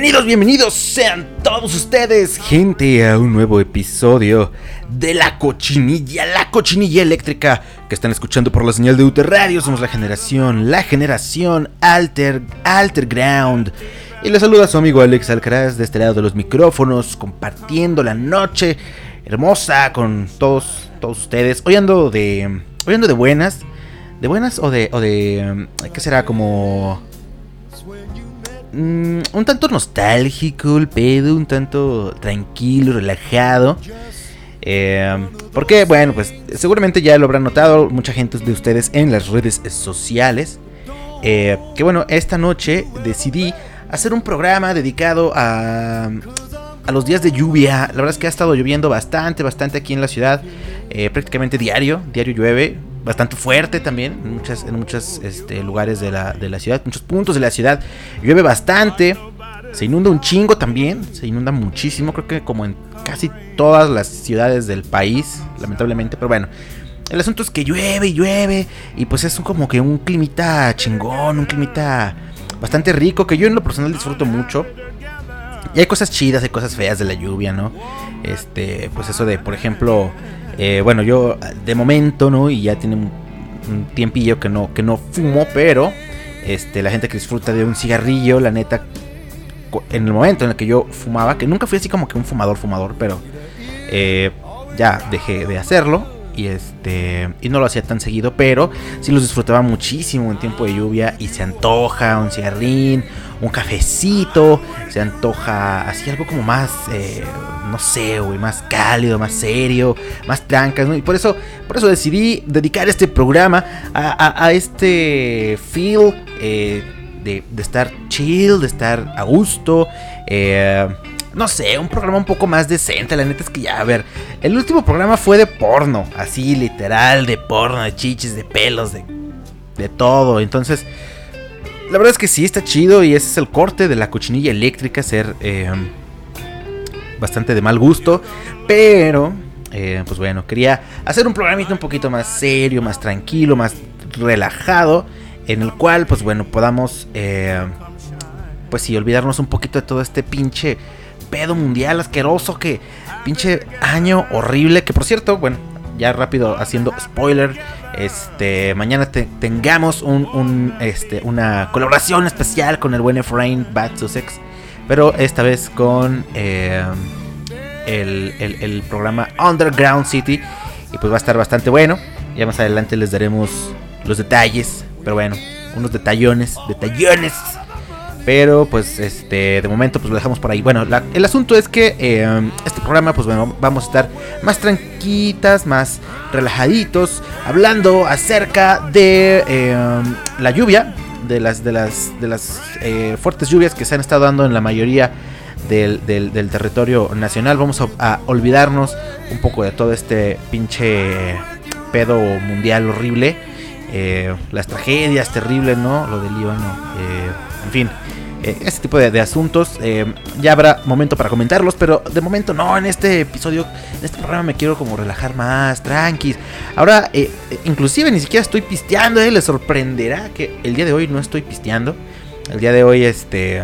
Bienvenidos, bienvenidos sean todos ustedes, gente, a un nuevo episodio de La Cochinilla, la cochinilla eléctrica que están escuchando por la señal de UT Radio. Somos la generación, la generación Alter, Alter Ground. Y les saluda su amigo Alex Alcaraz de este lado de los micrófonos, compartiendo la noche hermosa con todos, todos ustedes. Hoy ando de, hoy ando de buenas, de buenas o de, o de, ¿qué será? Como Mm, un tanto nostálgico el pedo, un tanto tranquilo, relajado. Eh, porque, bueno, pues seguramente ya lo habrán notado mucha gente de ustedes en las redes sociales. eh, que bueno, esta noche decidí hacer un programa dedicado a, a los días de lluvia. La verdad es que ha estado lloviendo bastante, bastante aquí en la ciudad. eh, prácticamente diario, diario llueve. Bastante fuerte también en muchos en muchos, este, lugares de la, de la ciudad, muchos puntos de la ciudad. Llueve bastante. Se inunda un chingo también. Se inunda muchísimo. Creo que como en casi todas las ciudades del país. Lamentablemente. Pero bueno. El asunto es que llueve y llueve. Y pues es como que un climita chingón. Un climita bastante rico. Que yo en lo personal disfruto mucho. Y hay cosas chidas, hay cosas feas de la lluvia, ¿no? Este, pues eso de, por ejemplo, eh, bueno, yo de momento, ¿no? Y ya tiene un, tiempillo que no, que no fumo, pero este, la gente que disfruta de un cigarrillo, la neta, en el momento en el que yo fumaba, que nunca fui así como que un fumador, fumador, pero eh, ya dejé de hacerlo. Y este. Y no lo hacía tan seguido. Pero sí los disfrutaba muchísimo en tiempo de lluvia. Y se antoja un cigarrín. Un cafecito. Se antoja así algo como más. eh, no sé, güey. Más cálido, más serio. Más trancas. Y por eso. Por eso decidí dedicar este programa a, a- a este feel. eh, de, de estar chill, de estar a gusto. Eh, no sé, un programa un poco más decente. La neta es que ya, a ver, el último programa fue de porno, así literal, de porno, de chiches, de pelos, de, de todo. Entonces, la verdad es que sí, está chido y ese es el corte de la cochinilla eléctrica, ser eh, bastante de mal gusto. Pero, eh, pues bueno, quería hacer un programita un poquito más serio, más tranquilo, más relajado, en el cual, pues bueno, podamos... eh, pues sí, olvidarnos un poquito de todo este pinche pedo mundial asqueroso que pinche año horrible que por cierto, bueno, ya rápido haciendo spoiler, este mañana te- tengamos un, un, este una colaboración especial con el buen Efraín Bad Sussex, pero esta vez con eh, el, el- el programa Underground City y pues va a estar bastante bueno. Ya más adelante les daremos los detalles, pero bueno, unos detallones, detallones. Pero pues este de momento pues lo dejamos por ahí. Bueno, la- el asunto es que eh, este programa pues bueno, vamos a estar más tranquitas, más relajaditos, hablando acerca de eh, la lluvia, de las de las de las eh, fuertes lluvias que se han estado dando en la mayoría del, del- territorio nacional. Vamos a, a olvidarnos un poco de todo este pinche pedo mundial horrible. eh, las tragedias terribles, ¿no? Lo del Líbano. en fin. Eh, este tipo de, asuntos eh, ya habrá momento para comentarlos, pero de momento no, en este episodio, en este programa me quiero como relajar más, tranquis. Ahora, eh, eh, inclusive ni siquiera estoy pisteando, les sorprenderá que el día de hoy no estoy pisteando. El día de hoy, este,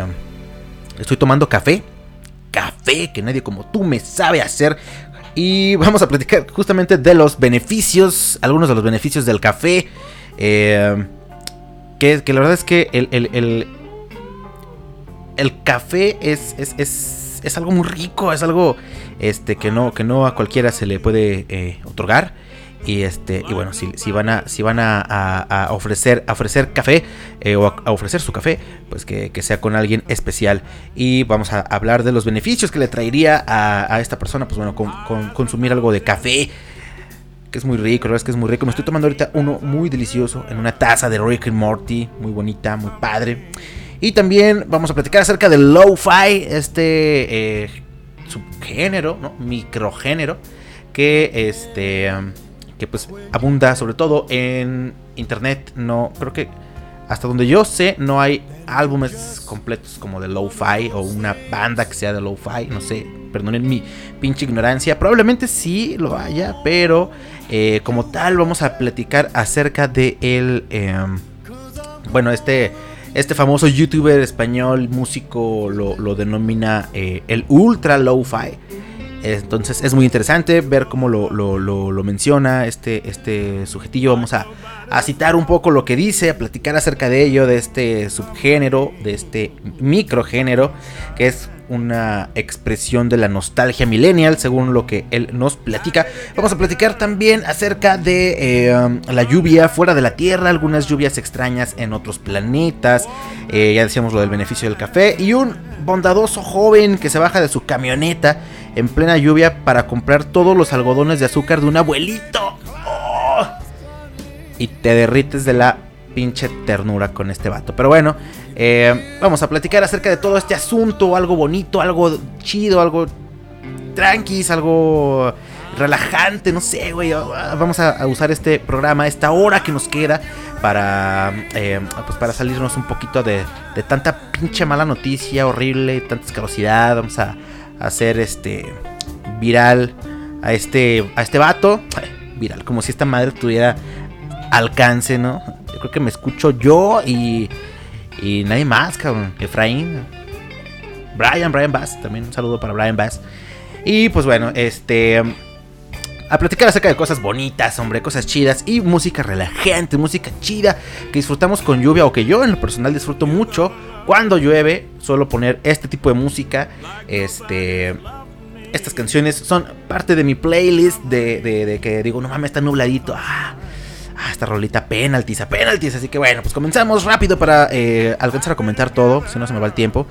estoy tomando café, café que nadie como tú me sabe hacer. Y vamos a platicar justamente de los beneficios, algunos de los beneficios del café. que, que la verdad es que el- el café es, es, es, es algo muy rico, es algo este, que, no, que no a cualquiera se le puede eh, otorgar. Y este, y bueno, si, si van a, si van a, ofrecer, ofrecer café eh, o a, ofrecer su café, pues que, que sea con alguien especial. Y vamos a hablar de los beneficios que le traería a, a esta persona, pues bueno, con, con consumir algo de café. Que es muy rico, la verdad es que es muy rico. Me estoy tomando ahorita uno muy delicioso en una taza de Rick and Morty, muy bonita, muy padre. Y también vamos a platicar acerca del lo-fi, este eh, subgénero, ¿no? microgénero, que este que pues abunda sobre todo en internet. No, creo que hasta donde yo sé no hay álbumes completos como de lo-fi o una banda que sea de lo-fi, no sé, perdonen mi pinche ignorancia, probablemente sí lo haya, pero eh, como tal vamos a platicar acerca de el, em, bueno, este, este famoso youtuber español músico lo, denomina eh, el ultra lo-fi. Entonces es muy interesante ver cómo lo, menciona este, este sujetillo. Vamos a, citar un poco lo que dice, a platicar acerca de ello, de este subgénero, de este microgénero, que es una expresión de la nostalgia millennial, según lo que él nos platica. Vamos a platicar también acerca de eh, la lluvia fuera de la Tierra, algunas lluvias extrañas en otros planetas. Eh, ya decíamos lo del beneficio del café. Y un bondadoso joven que se baja de su camioneta en plena lluvia para comprar todos los algodones de azúcar de un abuelito. ¡Oh! Y te derrites de la pinche ternura con este vato. Pero bueno, eh, vamos a platicar acerca de todo este asunto, algo bonito, algo chido, algo tranquis, algo relajante, no sé, güey. Vamos a, usar este programa, esta hora que nos queda para, eh, pues para salirnos un poquito de, de tanta pinche mala noticia horrible, tanta escarosidad. Vamos a hacer este viral a este a este vato, viral, como si esta madre tuviera alcance, ¿no? Yo creo que me escucho yo y y nadie más, cabrón. Efraín, Brian, Brian Bass, también un saludo para Brian Bass. Y pues bueno, este a platicar acerca de cosas bonitas, hombre, cosas chidas y música relajante, música chida que disfrutamos con lluvia o que yo en lo personal disfruto mucho cuando llueve. Suelo poner este tipo de música, este, estas canciones son parte de mi playlist de, de, que digo, no mames, está nubladito. Ah, ah, esta rolita penaltis, a penaltis. Así que bueno, pues comenzamos rápido para eh, alcanzar a comentar todo, si no se me va el tiempo.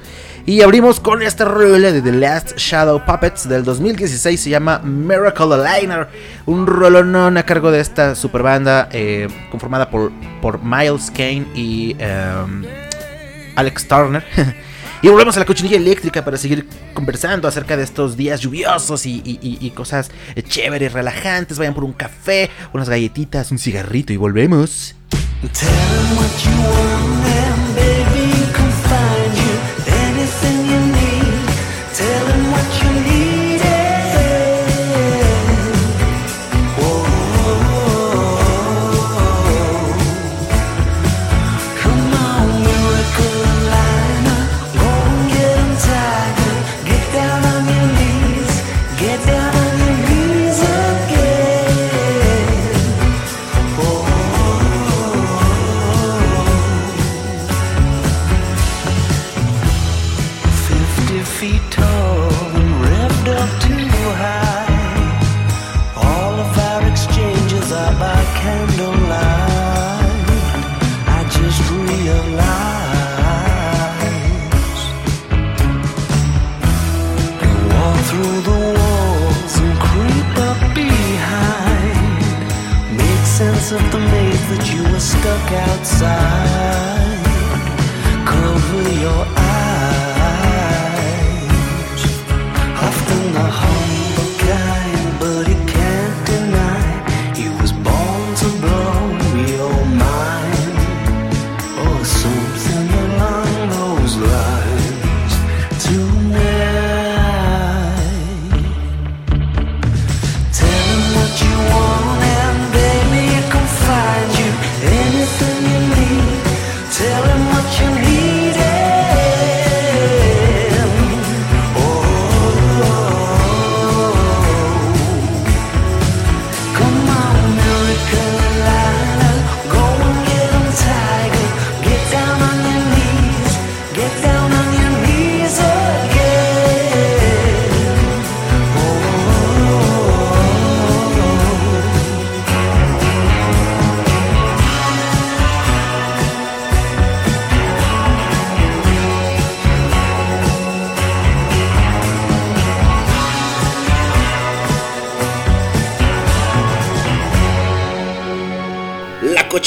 Y abrimos con esta rola de The Last Shadow Puppets del 2016. Se llama Miracle Aligner. Un rolonón a cargo de esta super banda eh, conformada por, por Miles Kane y em, Alex Turner. y volvemos a la cochinilla eléctrica para seguir conversando acerca de estos días lluviosos y, cosas chéveres, relajantes. Vayan por un café, unas galletitas, un cigarrito y volvemos. eléctrica. So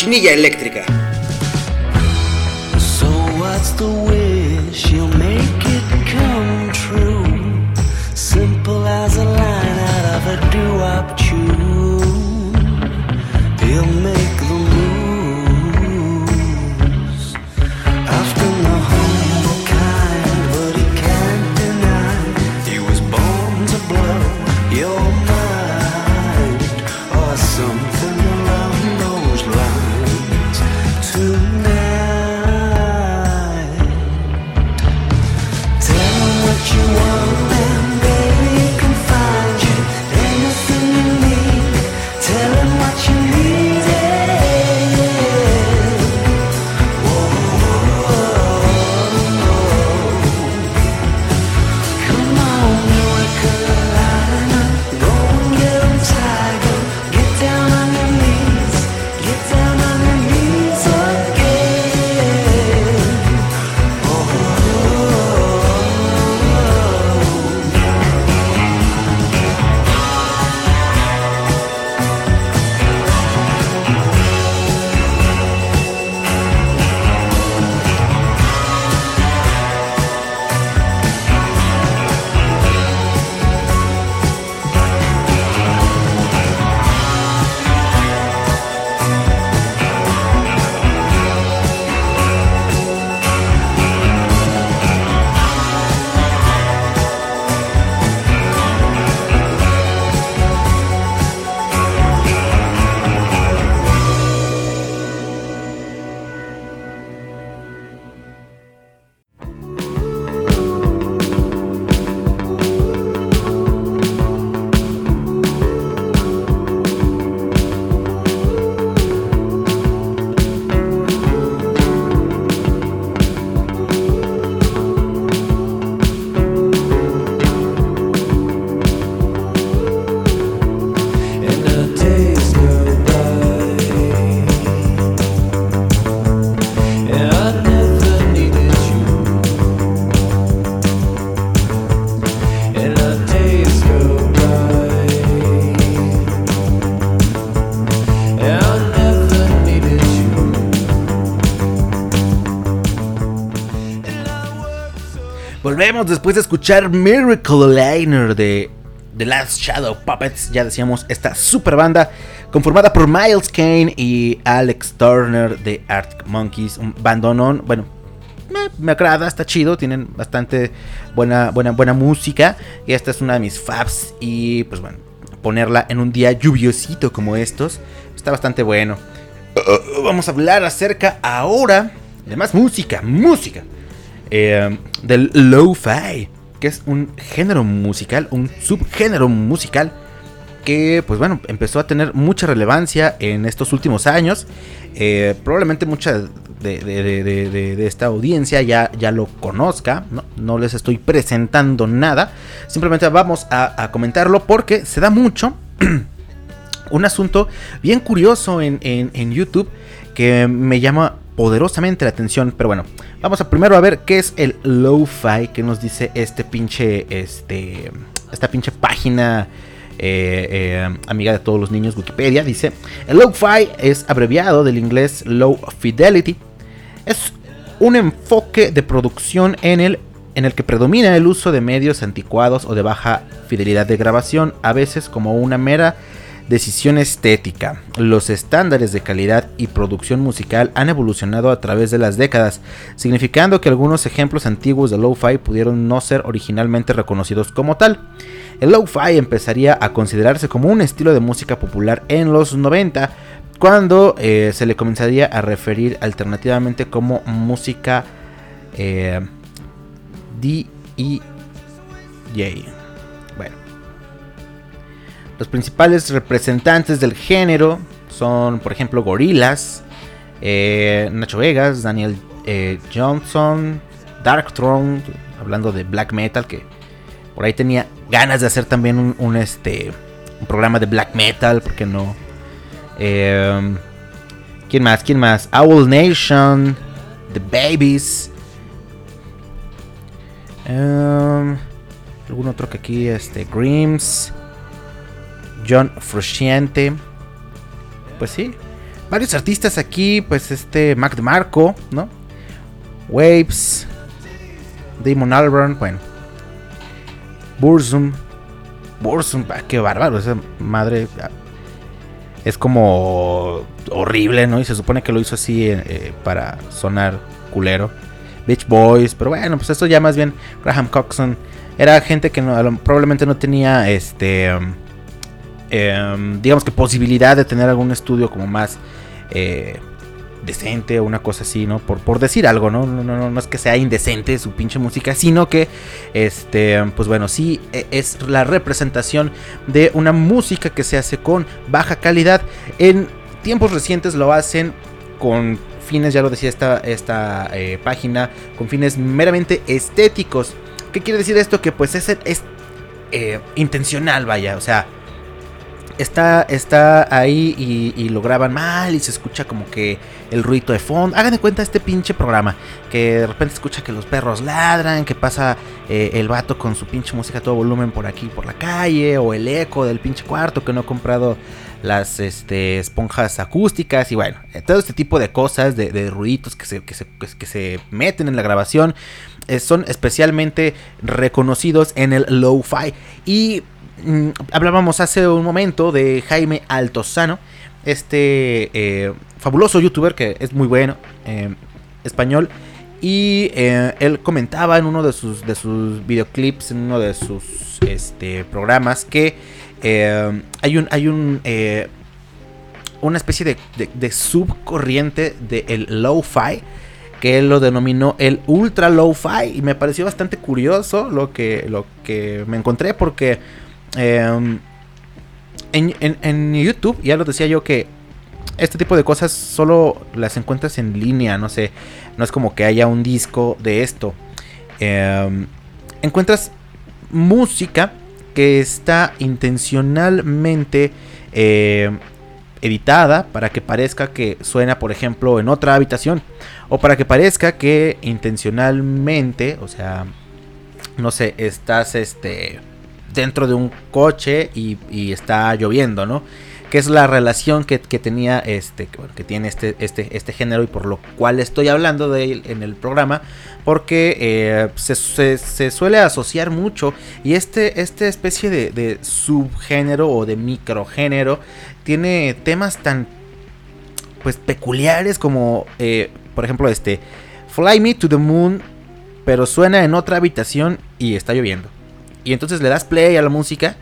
what's the Volvemos después de escuchar Miracle Liner de The Last Shadow Puppets. Ya decíamos, esta super banda conformada por Miles Kane y Alex Turner de Arctic Monkeys. Un bandonón, bueno, me, me agrada, está chido, tienen bastante buena, buena, buena música. Y esta es una de mis faves. Y pues bueno, ponerla en un día lluviosito como estos está bastante bueno. Uh, vamos a hablar acerca ahora de más música, música. Eh, del lo-fi, que es un género musical, un subgénero musical que, pues bueno, empezó a tener mucha relevancia en estos últimos años. Eh, probablemente mucha de, de- de- esta audiencia ya, ya lo conozca, ¿no? No les estoy presentando nada, simplemente vamos a, comentarlo porque se da mucho. un asunto bien curioso en- en YouTube que me llama poderosamente la atención. Pero bueno, vamos a primero a ver qué es el lo-fi que nos dice este pinche, este, esta pinche página. eh, eh, amiga de todos los niños Wikipedia dice el lo-fi es abreviado del inglés low fidelity es un enfoque de producción en el en el que predomina el uso de medios anticuados o de baja fidelidad de grabación, a veces como una mera decisión estética. Los estándares de calidad y producción musical han evolucionado a través de las décadas, significando que algunos ejemplos antiguos de lo-fi pudieron no ser originalmente reconocidos como tal. El lo-fi empezaría a considerarse como un estilo de música popular en los 90, cuando eh, se le comenzaría a referir alternativamente como música eh, D.E.J. Los principales representantes del género son, por ejemplo, Gorillaz, eh, Nacho Vegas, Daniel eh, Johnson, Darkthrone, hablando de black metal, que por ahí tenía ganas de hacer también un, este, un programa de black metal, ¿por qué no? Eh, ¿Quién más? ¿Quién más? Owl Nation, The Babies. Um, algún otro que aquí, este, Grims, John Frusciante. Pues sí, varios artistas aquí, pues este, Mac DeMarco, ¿no? Waves, Damon Albarn, bueno. Burzum. Burzum, ah, qué bárbaro, esa madre ah, es como horrible, ¿no? Y se supone que lo hizo así eh, eh, para sonar culero. Beach Boys, pero bueno, pues esto ya más bien Graham Coxon. Era gente que probablemente no tenía este... um, em, digamos que posibilidad de tener algún estudio como más eh, decente o una cosa así, ¿no? Por, por decir algo, ¿no? No, no, no, es que sea indecente su pinche música, sino que, este, pues bueno, sí e- es la representación de una música que se hace con baja calidad. En tiempos recientes lo hacen con fines, ya lo decía esta, esta eh, página, con fines meramente estéticos. ¿Qué quiere decir esto? Que pues es, es eh, intencional, vaya, o sea, está, está ahí y, y lo graban mal y se escucha como que el ruido de fondo. Hagan de cuenta este pinche programa, que de repente escucha que los perros ladran, que pasa eh, el vato con su pinche música a todo volumen por aquí, por la calle, o el eco del pinche cuarto que no ha comprado las este, esponjas acústicas y bueno, eh, todo este tipo de cosas, de, de se, que, se, que se- que se meten en la grabación, eh, son especialmente reconocidos en el lo-fi. Y mm, hablábamos hace un momento de Jaime Altozano, este eh, fabuloso youtuber que es muy bueno, eh, español. Y eh, él comentaba en uno de sus, de sus videoclips, en uno de sus este, programas, que hay un, hay un una especie de, de- de subcorriente del lo-fi que él lo denominó el ultra lo-fi y me pareció bastante curioso lo que, lo que me encontré porque eh, en, YouTube ya lo decía yo que este tipo de cosas solo las encuentras en línea, no sé, no es como que haya un disco de esto. Eh, encuentras música que está intencionalmente eh, editada para que parezca que suena, por ejemplo, en otra habitación. O para que parezca que intencionalmente, o sea, no sé, estás este dentro de un coche y, está lloviendo, ¿no? Que es la relación que, tenía este, que, tiene este, este, este género y por lo cual estoy hablando de él en el programa, porque eh, se, suele asociar mucho y este, este especie de, de subgénero o de microgénero tiene temas tan pues peculiares como eh, por ejemplo este Fly Me to the Moon pero suena en otra habitación y está lloviendo y entonces le das play a la música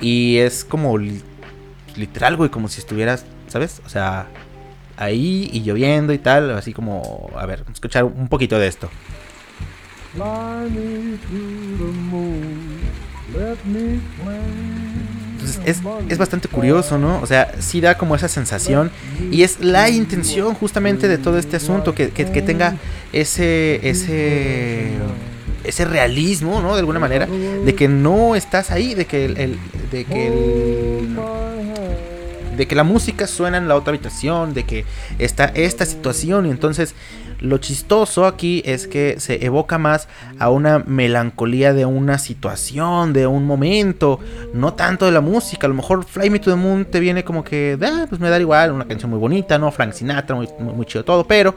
y es como li- literal güey como si estuvieras sabes o sea ahí y lloviendo y tal así como a ver vamos a escuchar un poquito de esto Entonces es, es bastante curioso, ¿no? O sea, sí da como esa sensación. Y es la intención justamente de todo este asunto, que, que- que tenga ese, ese, ese realismo, ¿no? De alguna manera, de que no estás ahí, de que el, de que el- de que la música suena en la otra habitación, de que está esta situación y entonces lo chistoso aquí es que se evoca más a una melancolía de una situación, de un momento, no tanto de la música. A lo mejor Fly Me to the Moon te viene como que, ah, pues me da igual, una canción muy bonita, ¿no? Frank Sinatra, muy chido todo, pero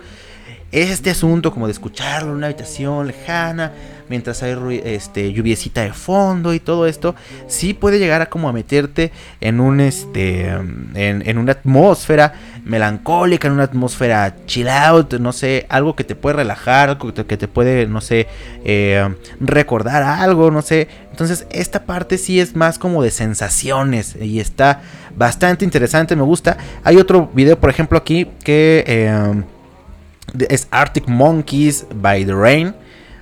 este asunto como de escucharlo en una habitación lejana, mientras hay este, lluviecita de fondo y todo esto, sí puede llegar a como a meterte en un este en, en una atmósfera melancólica, en una atmósfera chill out, no sé, algo que te puede relajar, algo que te, puede, no sé, eh, recordar algo, no sé. Entonces esta parte sí es más como de sensaciones y está bastante interesante, me gusta. Hay otro video, por ejemplo, aquí que... eh, es Arctic Monkeys by The Rain.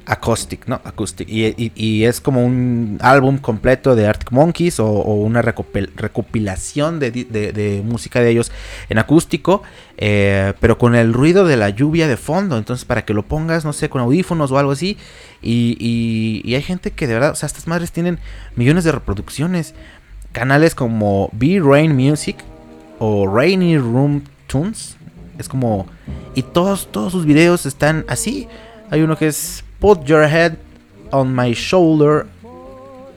Acoustic, ¿no? Acoustic. Y, y- es como un álbum completo de Arctic Monkeys o, una recopil- recopilación de, de- música de ellos en acústico, eh, pero con el ruido de la lluvia de fondo. Entonces, para que lo pongas, no sé, con audífonos o algo así. Y, y- hay gente que de verdad, o sea, estas madres tienen millones de reproducciones. Canales como Be Rain Music o Rainy Room Tunes. Es como. Y todos, todos sus videos están así. Hay uno que es Put Your Head on My Shoulder.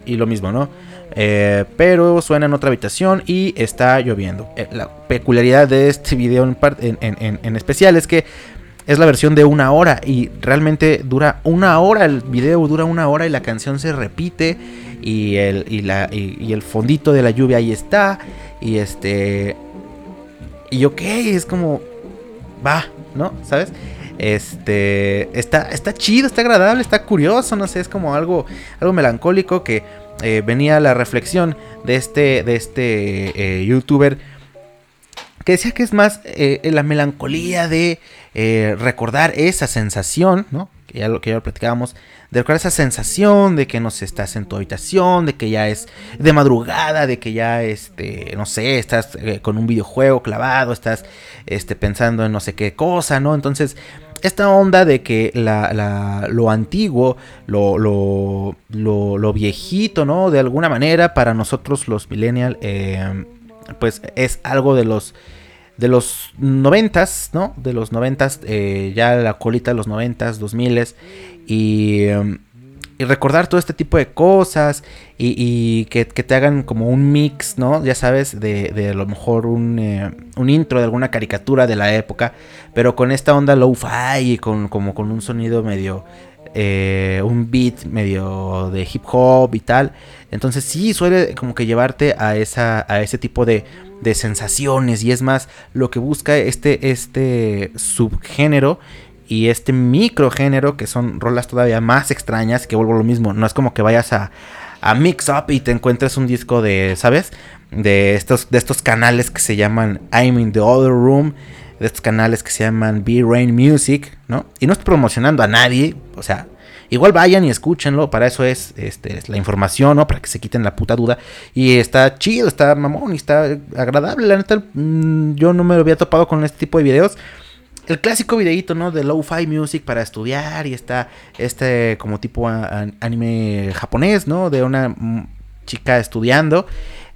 Y lo mismo, ¿no? Eh, pero suena en otra habitación y está lloviendo. Eh, la peculiaridad de este video en, en- en especial es que es la versión de una hora y realmente dura una hora, el video dura una hora y la canción se repite y el, y la, y, y el fondito de la lluvia ahí está y este... Y ok, es como... Va, ¿no? ¿Sabes? Este... Está, está chido, está agradable, está curioso, no sé, es como algo, algo melancólico que eh, venía la reflexión de este, de este eh, youtuber que decía que es más eh, la melancolía de eh, recordar esa sensación, ¿no? Que ya lo que ya lo platicábamos, de esa sensación de que no sé, estás en tu habitación, de que ya es de madrugada, de que ya este, no sé, estás eh, con un videojuego clavado, estás este pensando en no sé qué cosa, ¿no? Entonces, esta onda de que la, la- lo antiguo, lo, lo, lo, lo viejito, ¿no? De alguna manera, para nosotros los millennials, pues es algo de los de los noventas, ¿no? De los noventas, eh, ya la colita de los noventas, dos miles, y, em, y recordar todo este tipo de cosas y, que te hagan como un mix, ¿no? Ya sabes, de, de a lo mejor un, eh, un intro de alguna caricatura de la época, pero con esta onda low-fi y con, como con un sonido medio, eh, un beat medio de hip hop y tal. Entonces sí suele como que llevarte a, esa, a ese tipo de, de sensaciones y es más lo que busca este, este subgénero y este microgénero que son rolas todavía más extrañas que vuelvo a lo mismo. No es como que vayas a, a mix up y te encuentres un disco de, ¿sabes? De estos, de estos canales que se llaman I'm in the other room de estos canales que se llaman B-Rain Music, ¿no? Y no estoy promocionando a nadie, o sea, igual vayan y escúchenlo, para eso es, este, es la información, ¿no? Para que se quiten la puta duda. Y está chido, está mamón y está agradable, mm, yo no me había topado con este tipo de videos. El clásico videíto, ¿no? De lo-fi music para estudiar y está este como tipo anime japonés, ¿no? De una mm, chica estudiando.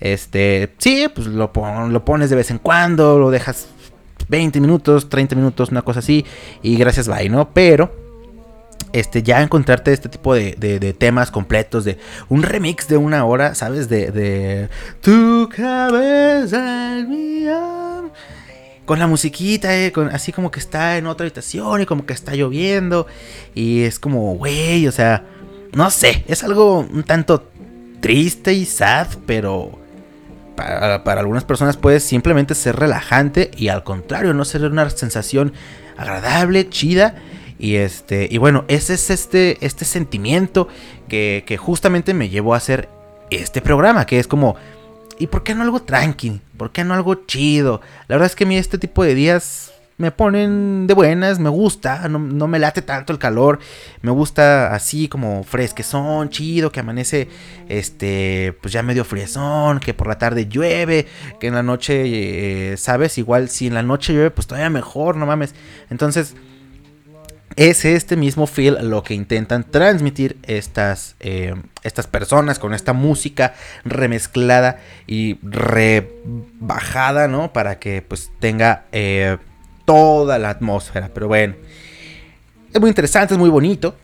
Este, sí, pues lo, pon- lo pones de vez en cuando, lo dejas 20 minutos, 30 minutos, una cosa así. Y gracias, bye, ¿no? Pero, este, ya encontrarte este tipo de, de- temas completos, de un remix de una hora, ¿sabes? De, de tu cabeza mi alma. Con la musiquita, eh, con, así como que está en otra habitación y como que está lloviendo. Y es como, güey, o sea, no sé, es algo un tanto triste y sad, pero para, para algunas personas puede simplemente ser relajante y al contrario, no ser una sensación agradable, chida. Y este, y bueno, ese es este, este sentimiento que, que justamente me llevó a hacer este programa, que es como, ¿y por qué no algo tranqui? ¿Por qué no algo chido? La verdad es que a mí este tipo de días me ponen de buenas, me gusta, no, no me late tanto el calor, me gusta así como fresquezón, chido, que amanece este, pues ya medio friezón, que por la tarde llueve, que en la noche, eh, sabes, igual si en la noche llueve, pues todavía mejor, no mames. Entonces, es este mismo feel lo que intentan transmitir estas, eh, estas personas con esta música remezclada y rebajada, ¿no? Para que pues tenga eh, toda la atmósfera. Pero bueno, es muy interesante, es muy bonito.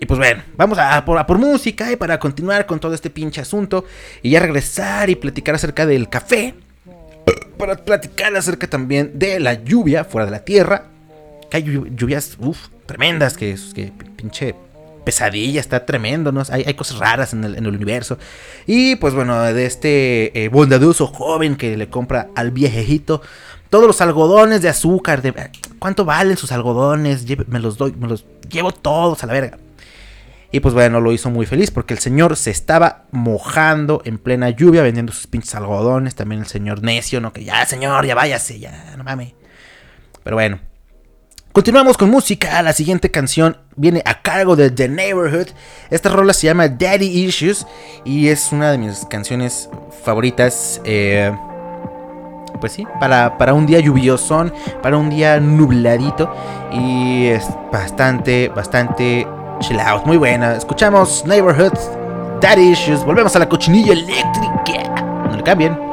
Y pues bueno, vamos a, por, a por música y para continuar con todo este pinche asunto y ya regresar y platicar acerca del café. Para platicar acerca también de la lluvia fuera de la tierra que hay llu- lluvias, uff, tremendas, que, que pinche pesadilla, está tremendo, ¿no? Hay, hay cosas raras en el, en el universo. Y pues bueno, de este eh, bondadoso joven que le compra al viejejito todos los algodones de azúcar, de, ¿cuánto valen sus algodones? Me los doy, me los llevo todos a la verga. Y pues bueno, lo hizo muy feliz porque el señor se estaba mojando en plena lluvia vendiendo sus pinches algodones. También el señor necio, ¿no? Que ya, señor, ya váyase, ya, no mames. Pero bueno, Continuamos con música. La siguiente canción viene a cargo de The Neighborhood. Esta rola se llama Daddy Issues y es una de mis canciones favoritas. eh, pues sí, para, para un día lluviosón, para un día nubladito y es bastante, bastante chill out. Muy buena. Escuchamos Neighborhood, Daddy Issues. Volvemos a la cochinilla eléctrica. No le cambien.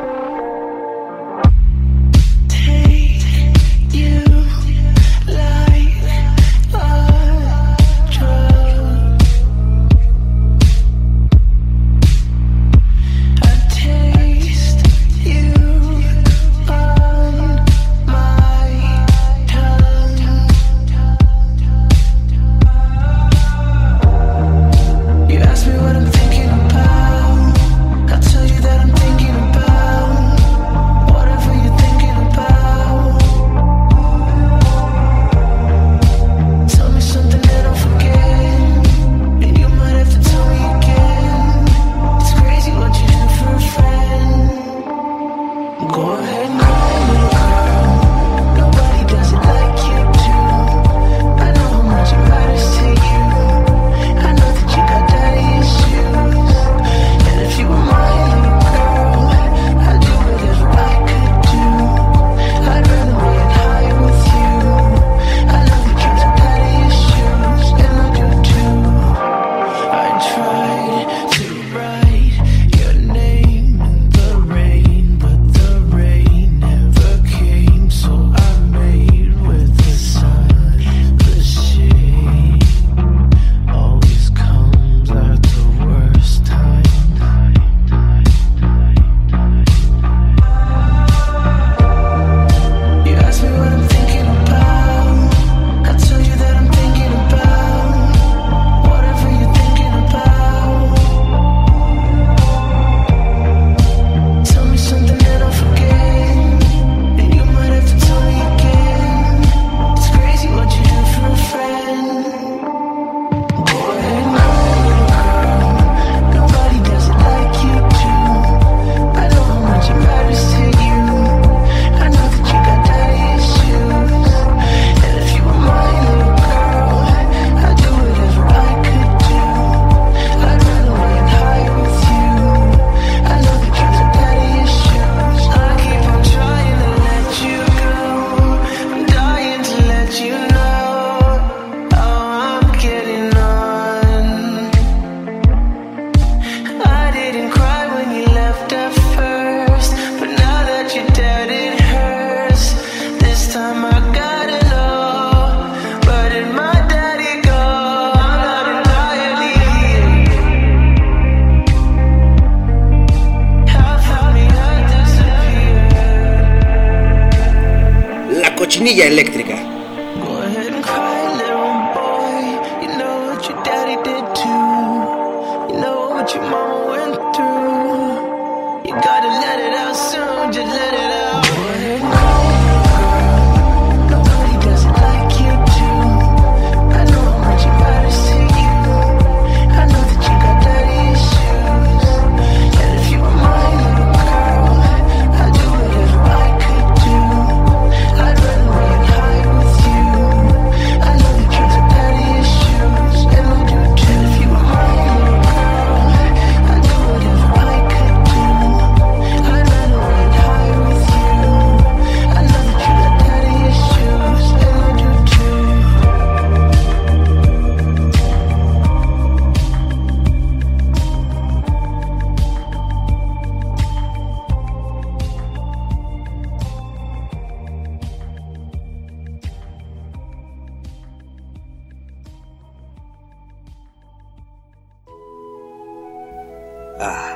Ah,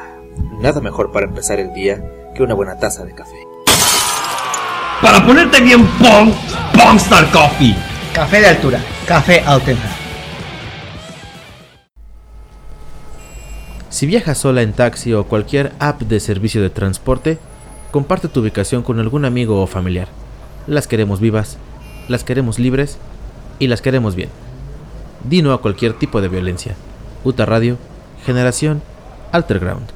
nada mejor para empezar el día que una buena taza de café. Para ponerte bien pong, Pongstar Coffee. Café de altura, café auténtico. Si viajas sola en taxi o cualquier app de servicio de transporte, comparte tu ubicación con algún amigo o familiar. Las queremos vivas, las queremos libres y las queremos bien. Dino a cualquier tipo de violencia. Uta Radio, Generación Alterground.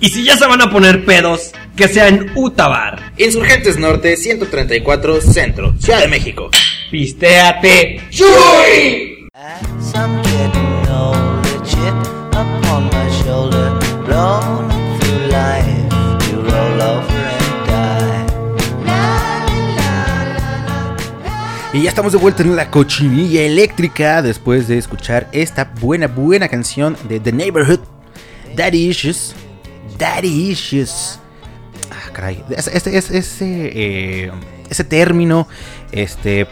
Y si ya se van a poner pedos, que sea en Utabar. Insurgentes Norte 134 Centro, Ciudad de México. Pistéate. As I'm getting older, chip upon my shoulder, blown Y ya estamos de vuelta en la cochinilla eléctrica después de escuchar esta buena, buena canción de The Neighborhood, Daddy Issues. Daddy Issues. Ah, caray. Ese, ese, ese, ese, eh, ese término, este.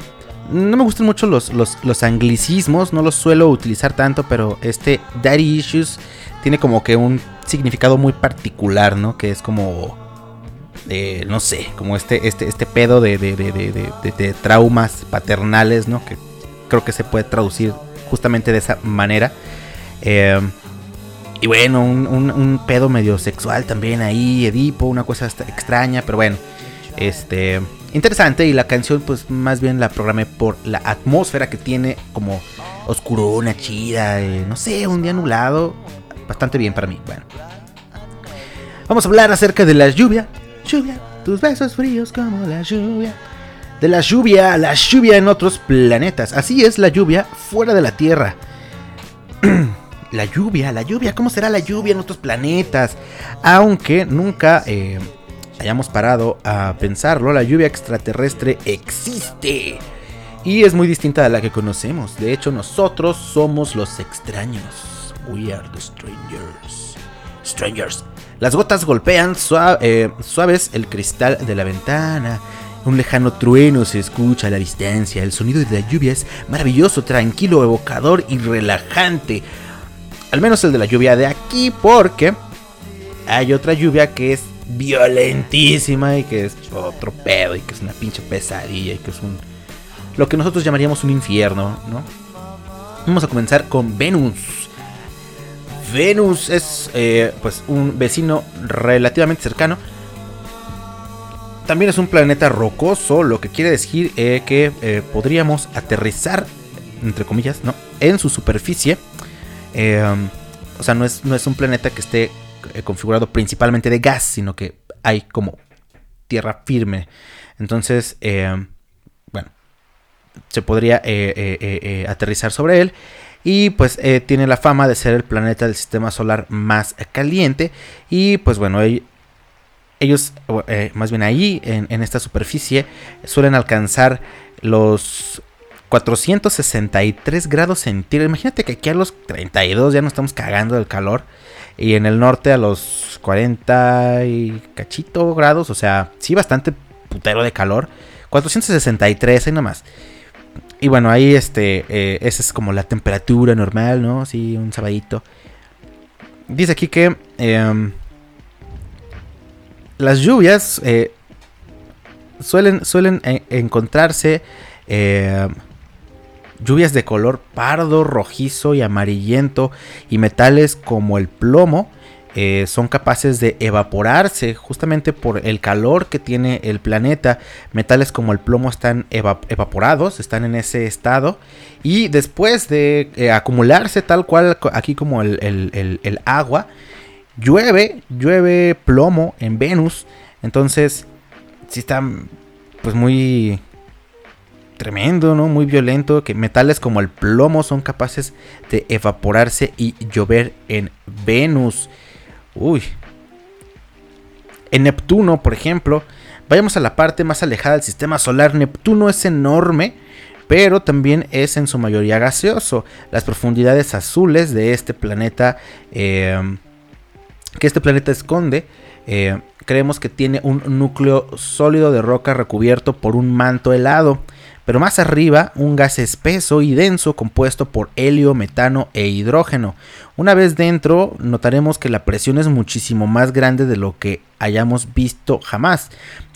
No me gustan mucho los, los, los anglicismos, no los suelo utilizar tanto, pero este Daddy Issues tiene como que un significado muy particular, ¿no? Que es como no sé, como este, este, este pedo de, de, de, de- traumas paternales, ¿no? Que creo que se puede traducir justamente de esa manera. Eh, y bueno, un, un- pedo medio sexual también ahí, Edipo, una cosa extraña, pero bueno, este, interesante. Y la canción, pues más bien la programé por la atmósfera que tiene, como oscurona, chida, eh, no sé, un día nublado, bastante bien para mí. Bueno, Vamos a hablar acerca de la lluvia. Lluvia, tus besos fríos como la lluvia. De la lluvia, la lluvia en otros planetas. Así es la lluvia fuera de la Tierra. la lluvia, la lluvia, ¿cómo será la lluvia en otros planetas? Aunque nunca eh, hayamos parado a pensarlo, la lluvia extraterrestre existe. Y es muy distinta a la que conocemos. De hecho, nosotros somos los extraños. We are the strangers. Strangers. Las gotas golpean eh, suaves el cristal de la ventana. Un lejano trueno se escucha a la distancia. El sonido de la lluvia es maravilloso, tranquilo, evocador y relajante. Al menos el de la lluvia de aquí, porque hay otra lluvia que es violentísima y que es otro pedo y que es una pinche pesadilla y que es un... Lo que nosotros llamaríamos un infierno, ¿no? Vamos a comenzar con Venus. Venus es eh, pues un vecino relativamente cercano. También es un planeta rocoso, lo que quiere decir eh, que eh, podríamos aterrizar, entre comillas, ¿no? en su superficie. Eh, o sea, no es, no es un planeta que esté configurado principalmente de gas, sino que hay como tierra firme. Entonces, eh, bueno, se podría aterrizar sobre él. Y pues eh, tiene la fama de ser el planeta del sistema solar más caliente. Y pues bueno, ell- ellos, eh, más bien en, en esta superficie, suelen alcanzar los 463 grados centígrados. Imagínate que aquí a los 32 ya nos estamos cagando del calor. Y en el norte a los 40 y cachito grados. O sea, sí, bastante putero de calor. 463, ahí nomás. Y bueno, ahí este, eh, esa es como la temperatura normal, ¿no? Sí, un sabadito. Dice aquí que em, las lluvias eh, suelen, suelen eh, encontrarse eh, lluvias de color pardo, rojizo y amarillento y metales como el plomo eh, son capaces de evaporarse justamente por el calor que tiene el planeta. Metales como el plomo están eva- evaporados, están en ese estado. Y después de eh, acumularse tal cual aquí como el, el- el- el agua, llueve, llueve plomo en Venus. Entonces, sí está pues muy tremendo, ¿no? Muy violento, que metales como el plomo son capaces de evaporarse y llover en Venus. Uy. En Neptuno, por ejemplo, vayamos a la parte más alejada del sistema solar. Neptuno es enorme, pero también es en su mayoría gaseoso. Las profundidades azules de este planeta, eh, que este planeta esconde, eh, creemos que tiene un núcleo sólido de roca recubierto por un manto helado. Pero más arriba, un gas espeso y denso compuesto por helio, metano e hidrógeno. Una vez dentro, notaremos que la presión es muchísimo más grande de lo que hayamos visto jamás,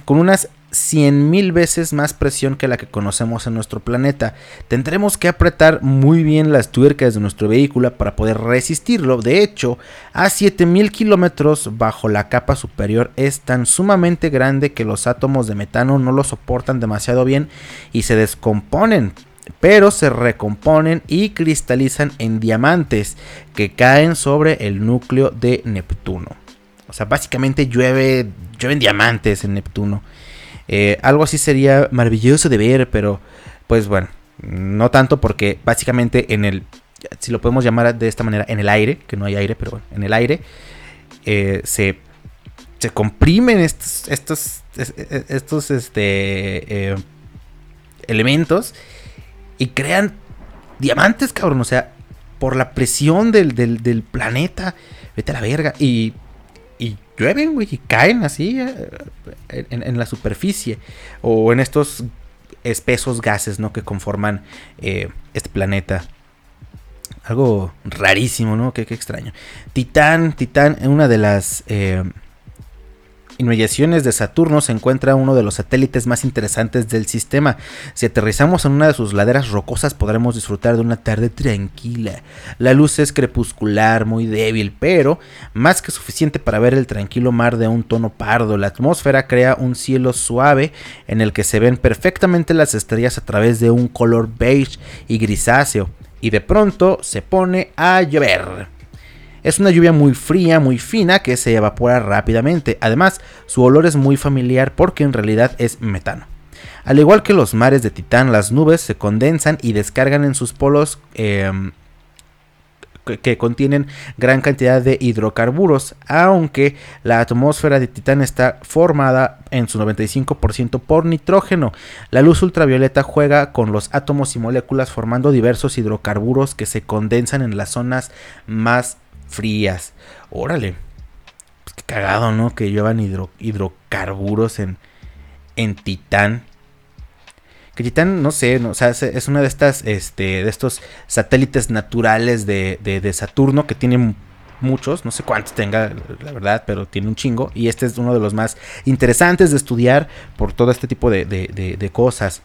con unas 100.000 veces más presión que la que conocemos en nuestro planeta. Tendremos que apretar muy bien las tuercas de nuestro vehículo para poder resistirlo. De hecho, a 7.000 kilómetros bajo la capa superior es tan sumamente grande que los átomos de metano no lo soportan demasiado bien y se descomponen. Pero se recomponen y cristalizan en diamantes que caen sobre el núcleo de Neptuno. O sea, básicamente llueve, llueven diamantes en Neptuno. Eh, algo así sería maravilloso de ver, pero pues bueno, no tanto porque básicamente en el, si lo podemos llamar de esta manera, en el aire, que no hay aire, pero bueno, en el aire, eh, se, se comprimen estos, estos, es- es- estos este, eh, elementos y crean diamantes, cabrón, o sea, por la presión del, del, del planeta, vete a la verga, y y llueven, güey, y caen así eh, en, la superficie o en estos espesos gases, ¿no? Que conforman eh, este planeta. Algo rarísimo, ¿no? Qué, extraño. Titán, Titán, una de las eh, inmediaciones de Saturno se encuentra uno de los satélites más interesantes del sistema. Si aterrizamos en una de sus laderas rocosas podremos disfrutar de una tarde tranquila. La luz es crepuscular, muy débil, pero más que suficiente para ver el tranquilo mar de un tono pardo. La atmósfera crea un cielo suave en el que se ven perfectamente las estrellas a través de un color beige y grisáceo. Y de pronto se pone a llover. Es una lluvia muy fría, muy fina, que se evapora rápidamente. Además, su olor es muy familiar porque en realidad es metano. Al igual que los mares de Titán, las nubes se condensan y descargan en sus polos que- que contienen gran cantidad de hidrocarburos, aunque la atmósfera de Titán está formada en su 95% por nitrógeno. La luz ultravioleta juega con los átomos y moléculas formando diversos hidrocarburos que se condensan en las zonas más frías. Órale. Pues qué cagado, ¿no? Que llevan hidro- hidrocarburos en, en Titán. Que Titán, no sé, o sea, es- una de estas, este, de estos satélites naturales de, de- Saturno que tienen muchos, no sé cuántos tenga, la verdad, pero tiene un chingo. Y este es uno de los más interesantes de estudiar por todo este tipo de- de- de cosas.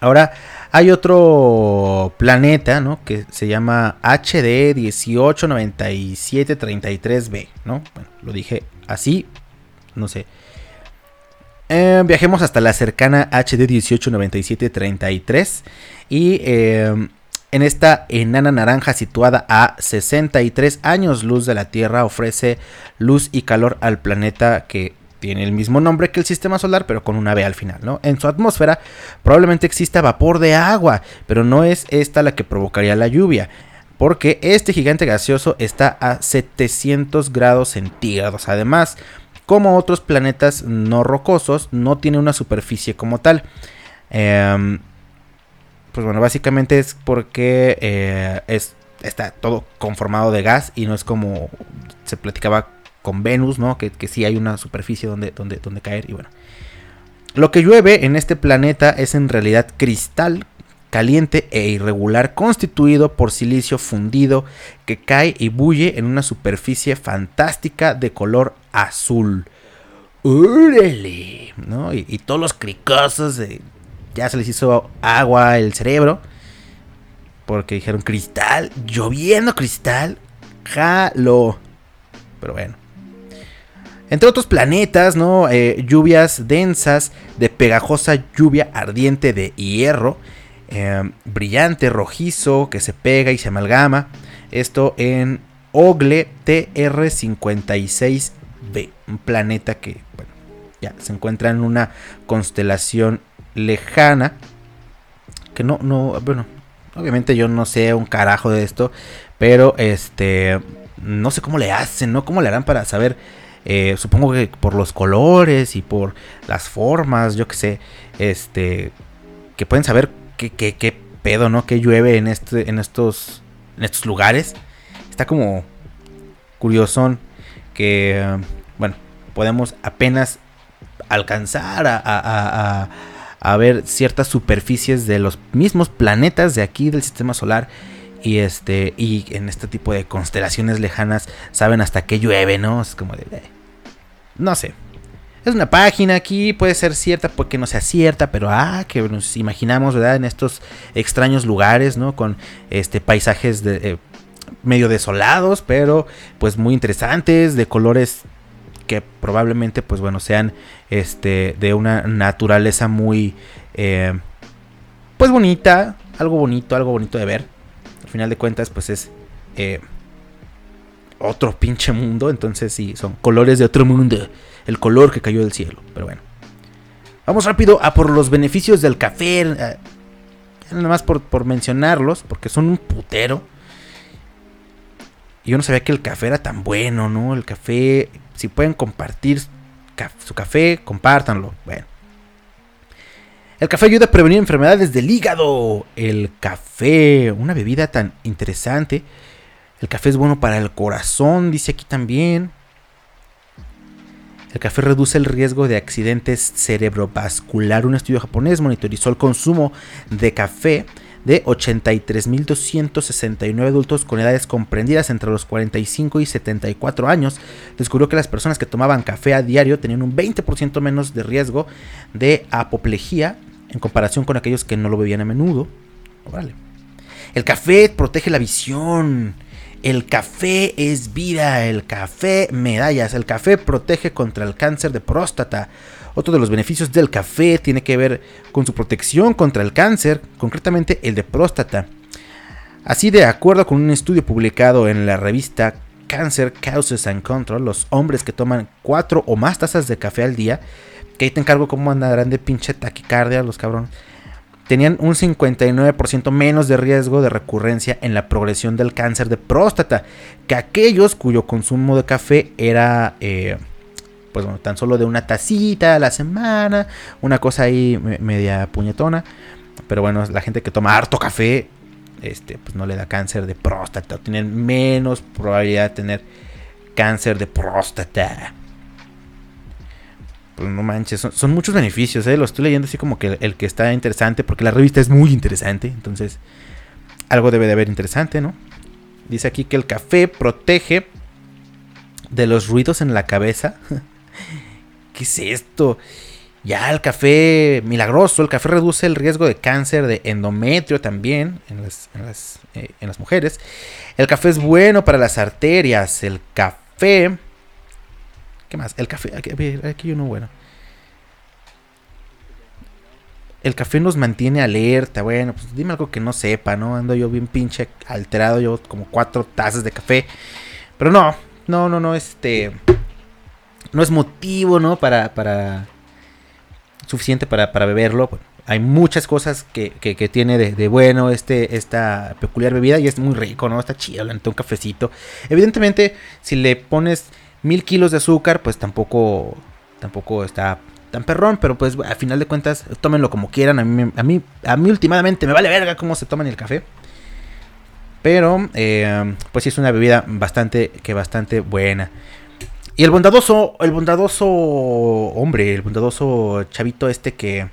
Ahora, hay otro planeta, ¿no? Que se llama HD 189733b, ¿no? Bueno, lo dije así, no sé. Eh, viajemos hasta la cercana HD 189733 y eh, en esta enana naranja situada a 63 años luz de la Tierra ofrece luz y calor al planeta que tiene el mismo nombre que el sistema solar, pero con una B al final, ¿no? En su atmósfera probablemente exista vapor de agua, pero no es esta la que provocaría la lluvia, porque este gigante gaseoso está a 700 grados centígrados. Además, como otros planetas no rocosos, no tiene una superficie como tal. Em, pues bueno, básicamente es porque eh, es, está todo conformado de gas y no es como se platicaba con Venus, ¿no? Que, que sí hay una superficie donde, donde, donde caer y bueno. Lo que llueve en este planeta es en realidad cristal caliente e irregular constituido por silicio fundido que cae y bulle en una superficie fantástica de color azul. ¡Órale! ¿No? Y, y todos los cricosos, eh, ya se les hizo agua el cerebro. Porque dijeron cristal, lloviendo cristal, jalo. Pero bueno. Entre otros planetas, ¿no? Eh, lluvias densas de pegajosa lluvia ardiente de hierro. eh, brillante, rojizo, que se pega y se amalgama. Esto en Ogle TR56b. Un planeta que, bueno, ya se encuentra en una constelación lejana. Que no, no, bueno, obviamente yo no sé un carajo de esto. Pero este, no sé cómo le hacen, ¿no? ¿Cómo le harán para saber? Eh, supongo que por los colores y por las formas, yo que sé, este, que pueden saber qué, qué, qué pedo, ¿no? Que llueve en, este, en, estos, en estos lugares. Está como curiosón que, bueno, podemos apenas alcanzar a- a- a- a ver ciertas superficies de los mismos planetas de aquí del sistema solar. Y este, y en este tipo de constelaciones lejanas saben hasta qué llueve, ¿no? Es como de. eh, no sé. Es una página aquí, puede ser cierta, puede que no sea cierta, pero ah, que nos imaginamos, ¿verdad? En estos extraños lugares, ¿no? Con este paisajes de, eh, medio desolados, pero pues muy interesantes, de colores que probablemente, pues bueno, sean este de una naturaleza muy, eh, pues bonita, algo bonito, algo bonito de ver. Al final de cuentas, pues es eh, otro pinche mundo. Entonces sí, son colores de otro mundo. El color que cayó del cielo. Pero bueno. Vamos rápido a por los beneficios del café. eh, nada más por, por mencionarlos. Porque son un putero. Yo no sabía que el café era tan bueno, ¿no? El café, si pueden compartir su café, compártanlo. Bueno. El café ayuda a prevenir enfermedades del hígado. El café, una bebida tan interesante. El café es bueno para el corazón, dice aquí también. El café reduce el riesgo de accidentes cerebrovascular. Un estudio japonés monitorizó el consumo de café de 83.269 adultos con edades comprendidas entre los 45 y 74 años. Descubrió que las personas que tomaban café a diario tenían un 20% menos de riesgo de apoplejía en comparación con aquellos que no lo bebían a menudo. Órale. El café protege la visión. El café es vida, el café medallas, el café protege contra el cáncer de próstata. Otro de los beneficios del café tiene que ver con su protección contra el cáncer, concretamente el de próstata. Así, de acuerdo con un estudio publicado en la revista Cancer Causes and Control, los hombres que toman 4 o más tazas de café al día, que ahí te encargo cómo andarán de pinche taquicardia los cabrones, tenían un 59% menos de riesgo de recurrencia en la progresión del cáncer de próstata que aquellos cuyo consumo de café era, eh, pues bueno, tan solo de una tacita a la semana, una cosa ahí me- media puñetona. Pero bueno, la gente que toma harto café, este, pues no le da cáncer de próstata, tienen menos probabilidad de tener cáncer de próstata. Pues no manches, son, muchos beneficios, ¿eh? Lo estoy leyendo así como que el, el que está interesante, porque la revista es muy interesante, entonces algo debe de haber interesante, ¿no? Dice aquí que el café protege de los ruidos en la cabeza. ¿Qué es esto? Ya el café milagroso, el café reduce el riesgo de cáncer de endometrio también en las, en las, eh, en las mujeres. El café es bueno para las arterias. El café... ¿Qué más? El café... Aquí, aquí hay uno bueno. El café nos mantiene alerta. Bueno, pues dime algo que no sepa, ¿no? Ando yo bien pinche alterado. Yo como cuatro tazas de café. Pero no, no, no, no, este... No es motivo, ¿no? Para... para suficiente para, para beberlo. Hay muchas cosas que, que, tiene de, bueno este, esta peculiar bebida y es muy rico, ¿no? Está chido, un cafecito. Evidentemente, si le pones mil kilos de azúcar, pues tampoco, tampoco está tan perrón, pero pues a final de cuentas, tómenlo como quieran. A mí, a mí, a mí últimamente me vale verga cómo se toman el café. Pero, eh, pues sí es una bebida bastante, que bastante buena. Y el bondadoso, el bondadoso hombre, el bondadoso chavito este que,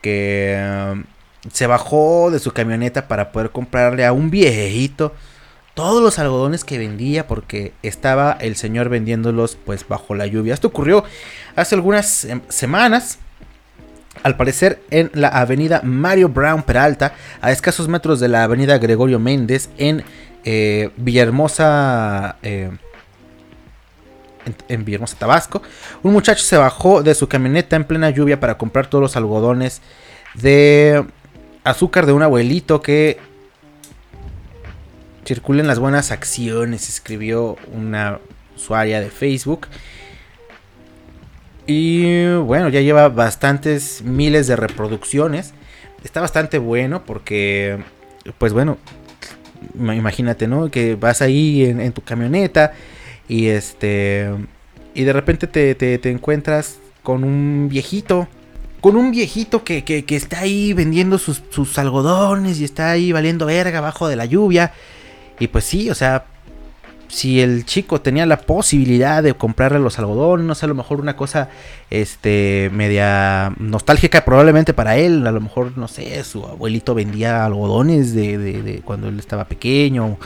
que um, se bajó de su camioneta para poder comprarle a un viejito todos los algodones que vendía porque estaba el señor vendiéndolos pues bajo la lluvia. Esto ocurrió hace algunas em, semanas. Al parecer en la avenida Mario Brown Peralta, a escasos metros de la avenida Gregorio Méndez, en eh, Villahermosa, eh, en, en Villahermosa, Tabasco, un muchacho se bajó de su camioneta en plena lluvia para comprar todos los algodones de azúcar de un abuelito que circulen las buenas acciones, escribió una usuaria de Facebook. Y bueno, ya lleva bastantes miles de reproducciones. Está bastante bueno porque, pues bueno, ima- imagínate, ¿no? Que vas ahí en, en tu camioneta y este... Y de repente te, te- te encuentras con un viejito. Con un viejito que, que- que está ahí vendiendo sus, sus algodones y está ahí valiendo verga abajo de la lluvia. Y pues sí, o sea, si el chico tenía la posibilidad de comprarle los algodones, no sé, a lo mejor una cosa este media nostálgica probablemente para él, a lo mejor no sé, su abuelito vendía algodones de, de- cuando él estaba pequeño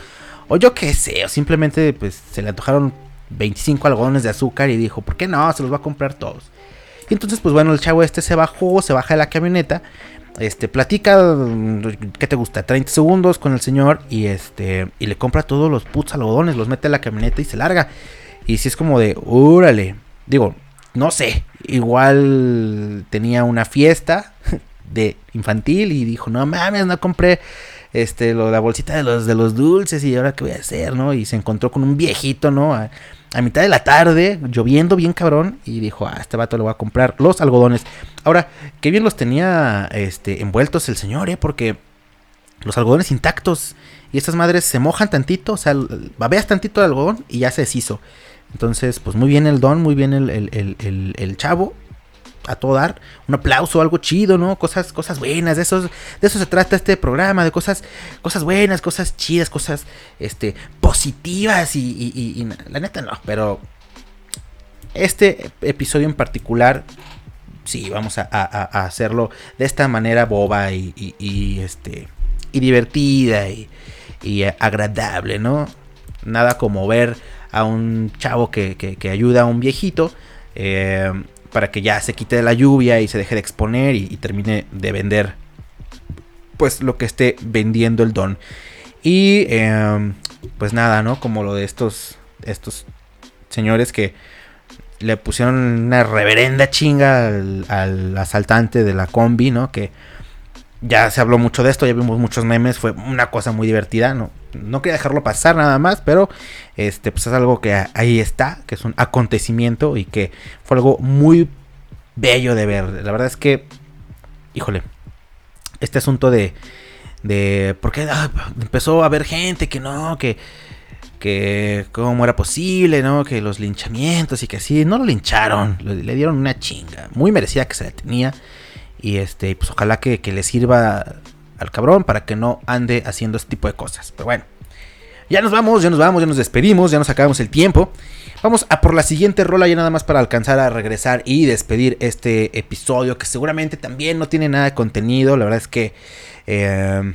o yo qué sé, o simplemente pues se le antojaron 25 algodones de azúcar y dijo, "¿Por qué no? Se los va a comprar todos." Y entonces pues bueno, el chavo este se bajó, se baja de la camioneta este, platica, mm, ¿qué te gusta? 30 segundos con el señor y este, y le compra todos los putos algodones, los mete a la camioneta y se larga. Y si es como de, órale, digo, no sé, igual tenía una fiesta de infantil y dijo, no mames, no compré este, lo, la bolsita de los, de los dulces y ahora qué voy a hacer, ¿no? Y se encontró con un viejito, ¿no? A, a mitad de la tarde, lloviendo bien cabrón, y dijo, ah, este vato le voy a comprar los algodones. Ahora, qué bien los tenía este, envueltos el señor, ¿eh? Porque los algodones intactos y estas madres se mojan tantito, o sea, babeas tantito el algodón y ya se deshizo. Entonces, pues muy bien el don, muy bien el- el- el- el chavo. A todo dar, un aplauso, algo chido, ¿no? Cosas, cosas buenas, de esos, de eso se trata este programa, de cosas, cosas buenas, cosas chidas, cosas, este, positivas y, y- la neta no, pero este episodio en particular, sí, vamos a, hacerlo de esta manera boba y, este y divertida y, y agradable, ¿no? Nada como ver a un chavo que, que- que ayuda a un viejito eh, para que ya se quite de la lluvia y se deje de exponer y, termine de vender pues lo que esté vendiendo el don. Y eh, pues nada, ¿no? Como lo de estos, estos señores que le pusieron una reverenda chinga al, al asaltante de la combi, ¿no? Que ya se habló mucho de esto, ya vimos muchos memes, fue una cosa muy divertida, ¿no? No quería dejarlo pasar nada más, pero este pues es algo que ahí está, que es un acontecimiento y que fue algo muy bello de ver. La verdad es que, híjole, este asunto de, de por qué ah, empezó a haber gente que no, que que cómo era posible, ¿no? Que los linchamientos y que así, no lo lincharon, le, dieron una chinga, muy merecida que se la tenía. Y este, pues ojalá que, que le sirva al cabrón para que no ande haciendo este tipo de cosas. Pero bueno, ya nos vamos, ya nos vamos, ya nos despedimos, ya nos acabamos el tiempo. Vamos a por la siguiente rola ya nada más para alcanzar a regresar y despedir este episodio que seguramente también no tiene nada de contenido. La verdad es que... eh,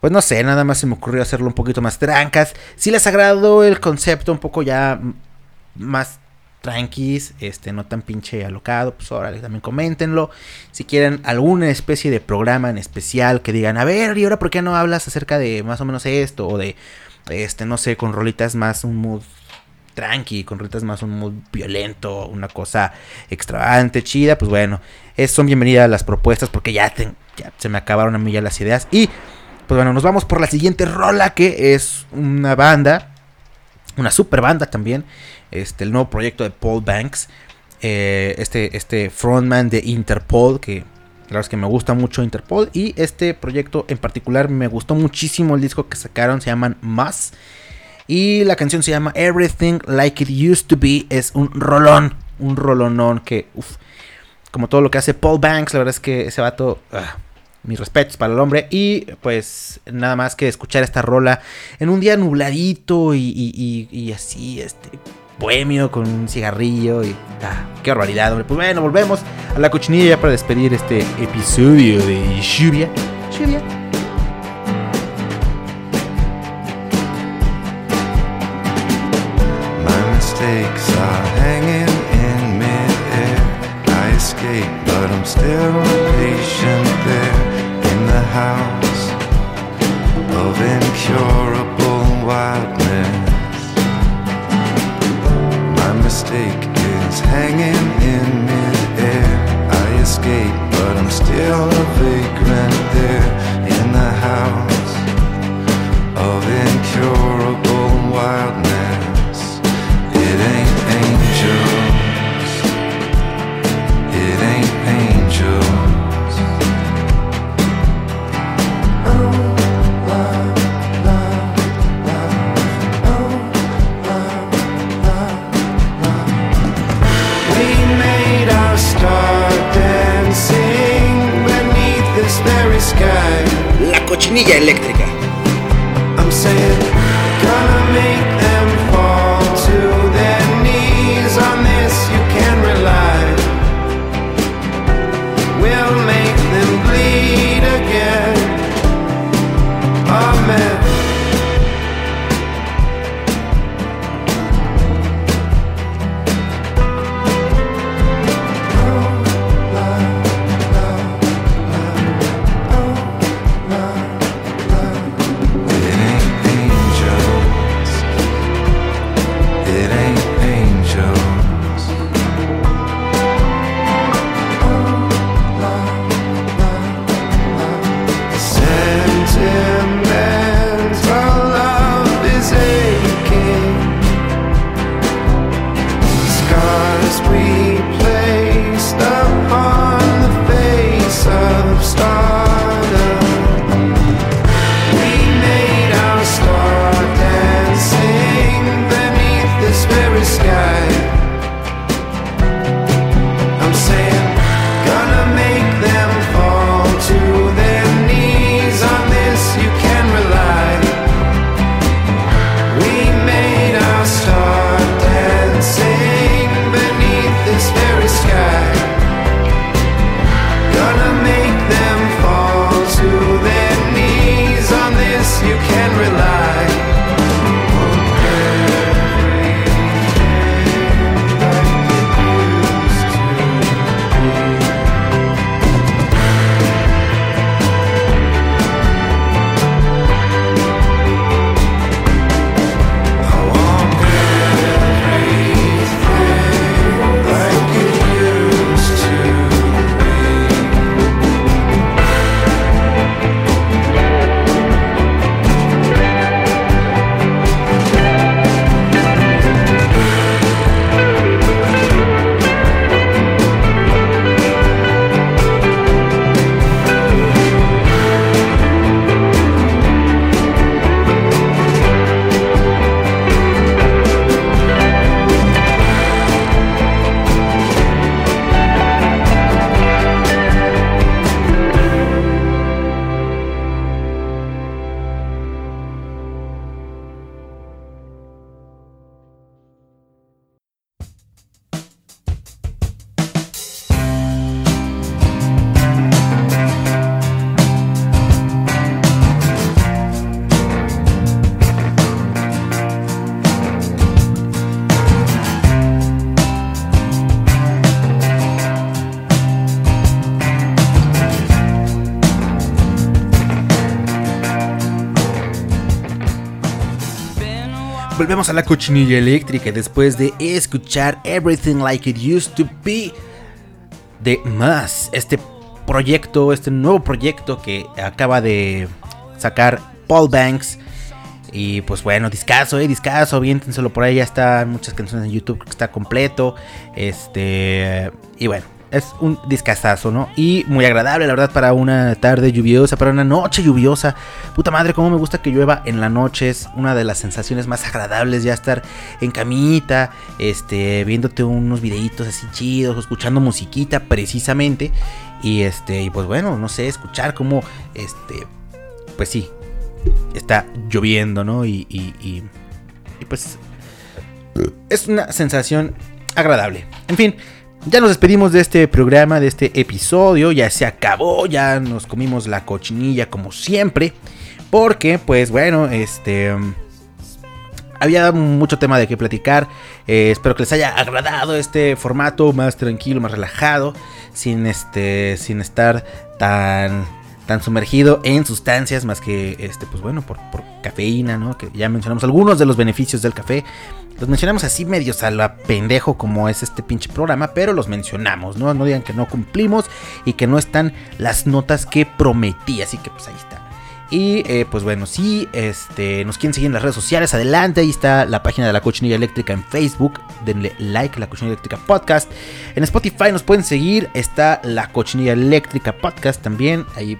pues no sé, nada más se me ocurrió hacerlo un poquito más trancas. Si les agradó el concepto un poco ya más tranquis, este, no tan pinche alocado, pues órale, también coméntenlo. Si quieren alguna especie de programa en especial que digan, a ver, ¿y ahora por qué no hablas acerca de más o menos esto? O de, este, no sé, con rolitas más un mood tranqui, con rolitas más un mood violento, una cosa extravagante, chida, pues bueno, es, son bienvenidas las propuestas porque ya, ya se me acabaron a mí ya las ideas. Y pues bueno, nos vamos por la siguiente rola que es una banda, una super banda también, este, el nuevo proyecto de Paul Banks, eh, este, este frontman de Interpol, que la verdad es que me gusta mucho Interpol, y este proyecto en particular me gustó muchísimo el disco que sacaron, se llaman Más, y la canción se llama Everything Like It Used to Be, es un rolón, un rolonón que, uff, como todo lo que hace Paul Banks, la verdad es que ese vato... ah, mis respetos para el hombre. Y pues nada más que escuchar esta rola en un día nubladito y, y- así, este, bohemio con un cigarrillo y ah, qué barbaridad, hombre. Pues bueno, volvemos a la cochinilla ya para despedir este episodio de Lluvia. Lluvia. My mistakes are hanging in midair. I escape, but I'm still hanging A la cochinilla eléctrica después de escuchar Everything Like It Used to Be de Más. Este proyecto, este nuevo proyecto que acaba de sacar Paul Banks. Y pues bueno, discaso, eh, discaso, aviéntenselo por ahí, ya están muchas canciones en YouTube, que está completo. Este, y bueno, es un discazazo, ¿no? Y muy agradable, la verdad, para una tarde lluviosa, para una noche lluviosa. Puta madre, cómo me gusta que llueva en la noche. Es una de las sensaciones más agradables ya estar en camita, este, viéndote unos videitos así chidos, escuchando musiquita precisamente. Y este, y pues bueno, no sé, escuchar cómo, este, pues sí, está lloviendo, ¿no? Y, y, y, y pues es una sensación agradable. En fin, ya nos despedimos de este programa, de este episodio. Ya se acabó, ya nos comimos la cochinilla como siempre. Porque, pues bueno, este... Había mucho tema de qué platicar. Eh, espero que les haya agradado este formato más tranquilo, más relajado. Sin este. Sin estar tan. Tan sumergido en sustancias más que, este, pues bueno, por, cafeína, ¿no? Que ya mencionamos algunos de los beneficios del café. Los mencionamos así medios a la pendejo como es este pinche programa, pero los mencionamos, ¿no? No digan que no cumplimos y que no están las notas que prometí, así que pues ahí está. Y eh, pues bueno, si este, nos quieren seguir en las redes sociales, adelante, ahí está la página de la Cochinilla Eléctrica en Facebook, denle like a la Cochinilla Eléctrica Podcast. En Spotify nos pueden seguir, está la Cochinilla Eléctrica Podcast también, ahí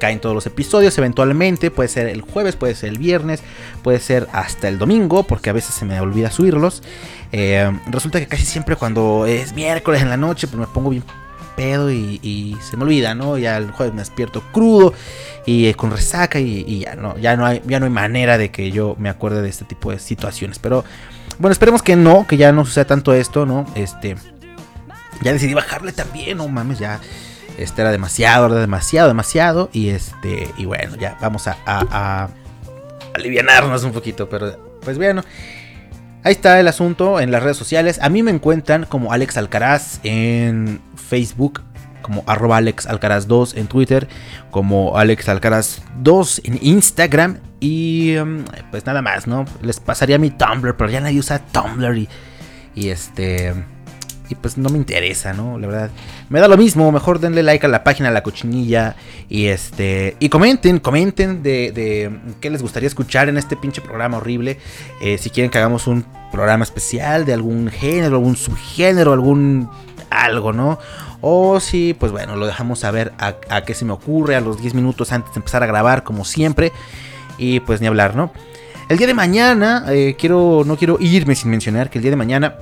caen todos los episodios eventualmente, puede ser el jueves, puede ser el viernes, puede ser hasta el domingo, porque a veces se me olvida subirlos. Eh, resulta que casi siempre cuando es miércoles en la noche, pues me pongo bien pedo y, se me olvida, ¿no? Ya el jueves me despierto crudo y eh, con resaca y, y ya no, ya no hay, ya no hay manera de que yo me acuerde de este tipo de situaciones. Pero bueno, esperemos que no, que ya no suceda tanto esto, ¿no? Este, ya decidí bajarle también, no mames, ya. Este era demasiado, era demasiado, demasiado. Y este, y bueno, ya vamos a, a, alivianarnos un poquito. Pero pues bueno, ahí está el asunto en las redes sociales. A mí me encuentran como Alex Alcaraz en Facebook, como arroba Alex Alcaraz 2 en Twitter, como Alex Alcaraz 2 en Instagram. Y um, pues nada más, ¿no? Les pasaría mi Tumblr, pero ya nadie usa Tumblr y este y pues no me interesa, ¿no? La verdad, me da lo mismo, mejor denle like a la página La Cochinilla y este y comenten, comenten de, de qué les gustaría escuchar en este pinche programa horrible, Eh, si quieren que hagamos un programa especial de algún género, algún subgénero, algún algo, ¿no? O si, pues bueno, lo dejamos saber a, a qué se me ocurre a los 10 minutos antes de empezar a grabar, como siempre, y pues ni hablar, ¿no? El día de mañana, eh, quiero, no quiero irme sin mencionar que el día de mañana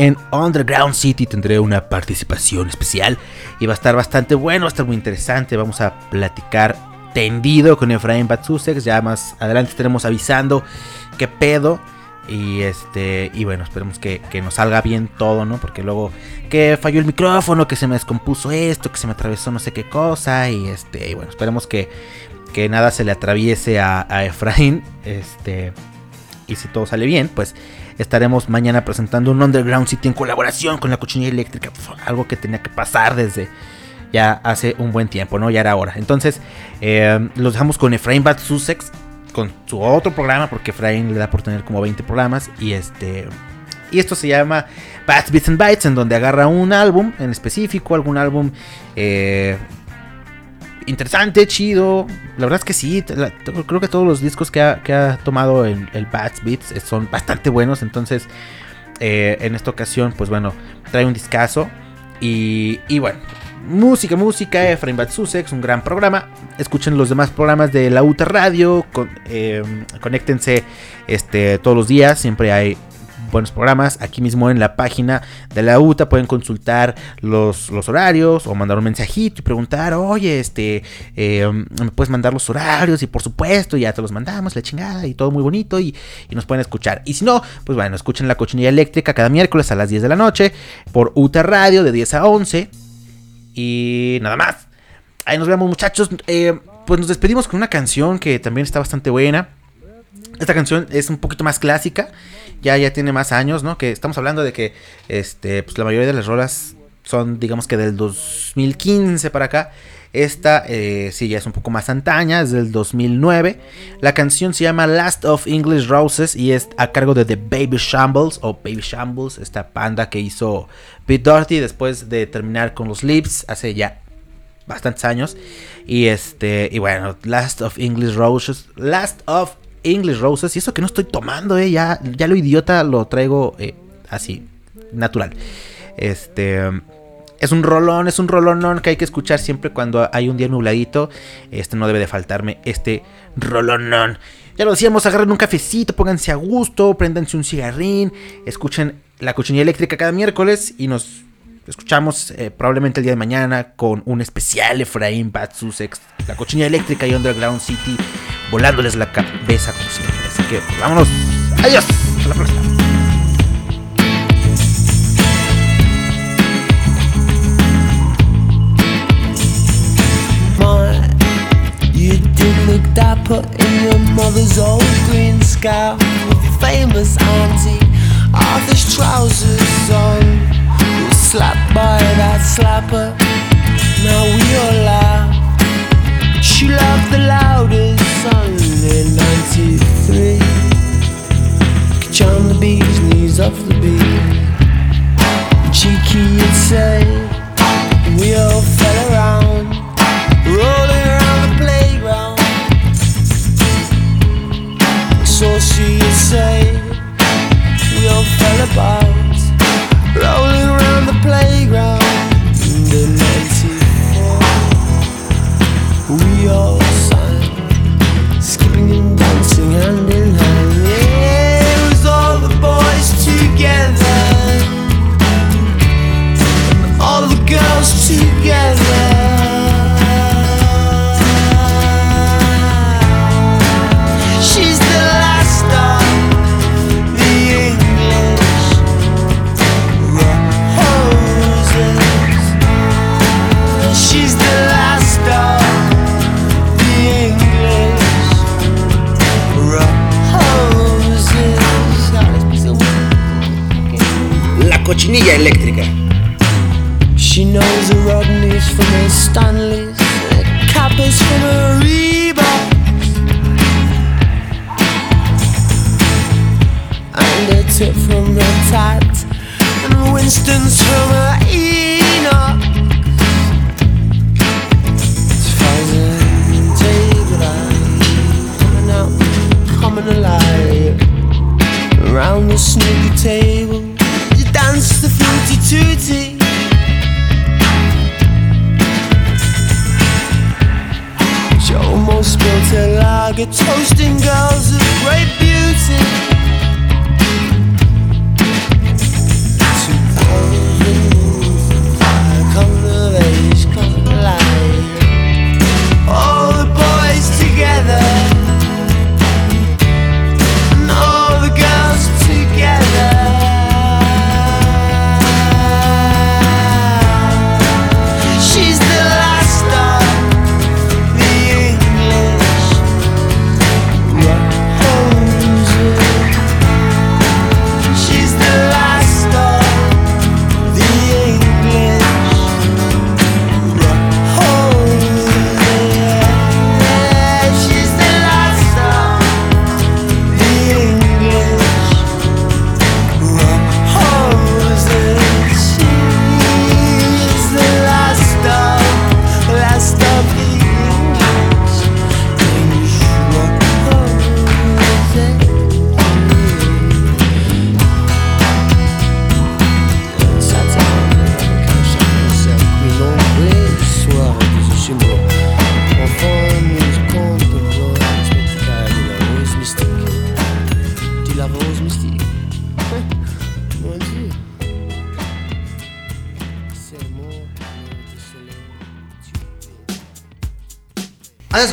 en Underground City tendré una participación especial y va a estar bastante bueno, va a estar muy interesante. Vamos a platicar tendido con Efraín Batsusex. Ya más adelante estaremos avisando qué pedo. Y este, y bueno, esperemos que, que nos salga bien todo, ¿no? Porque luego que falló el micrófono, que se me descompuso esto, que se me atravesó no sé qué cosa. Y este, y bueno, esperemos que, que nada se le atraviese a, a Efraín. Este, y si todo sale bien, pues estaremos mañana presentando un Underground City en colaboración con la cochinilla eléctrica. Pues, algo que tenía que pasar desde ya hace un buen tiempo, ¿no? Ya era hora. Entonces, eh, los dejamos con Efraín Sussex, con su otro programa, porque Efraín le da por tener como 20 programas. Y este. Y esto se llama Bats, Beats and Bytes, en donde agarra un álbum en específico, algún álbum eh, interesante, chido. La verdad es que sí, creo que todos los discos que ha, que ha tomado en el Bats Beats eh, son bastante buenos. Entonces, eh, en esta ocasión, pues bueno, trae un discazo. Y, y bueno, música, música, Efraín Bats Sussex, un gran programa. Escuchen los demás programas de la UTA Radio. con- eh, conéctense este, todos los días, siempre hay buenos programas. Aquí mismo en la página de la UTA pueden consultar los, los horarios o mandar un mensajito y preguntar, oye, este, eh, me puedes mandar los horarios y por supuesto ya te los mandamos, la chingada y todo muy bonito y, y nos pueden escuchar. Y si no, pues bueno, escuchen la cochinilla eléctrica cada miércoles a las 10 de la noche por UTA Radio de 10 a 11 y nada más. Ahí nos vemos muchachos. Eh, pues nos despedimos con una canción que también está bastante buena. Esta canción es un poquito más clásica, ya, ya tiene más años, ¿no? Que estamos hablando de que este, pues la mayoría de las rolas son, digamos que del 2015 para acá. Esta eh, sí ya es un poco más antaña, es del 2009. La canción se llama Last of English Roses y es a cargo de The Baby Shambles o Baby Shambles, esta banda que hizo Pete Doherty después de terminar con los Lips hace ya bastantes años. Y este, y bueno, Last of English Roses, Last of English Roses, y eso que no estoy tomando, eh, ya, ya lo idiota lo traigo eh, así, natural. Este, es un rolón, es un rolonón que hay que escuchar siempre cuando hay un día nubladito. Este no debe de faltarme, este rolonón. Ya lo decíamos, agarren un cafecito, pónganse a gusto, prendanse un cigarrín, escuchen la cochinilla eléctrica cada miércoles y nos escuchamos eh, probablemente el día de mañana con un especial Efraín Bad Sussex, la cochinilla eléctrica y Underground City, volándoles la cabeza como siempre. Así que vámonos. Adiós. Hasta la próxima. Slapper. coming alive. Around the snooker table, you dance the fruity tootie. She almost built a lager, toasting girls of great beauty.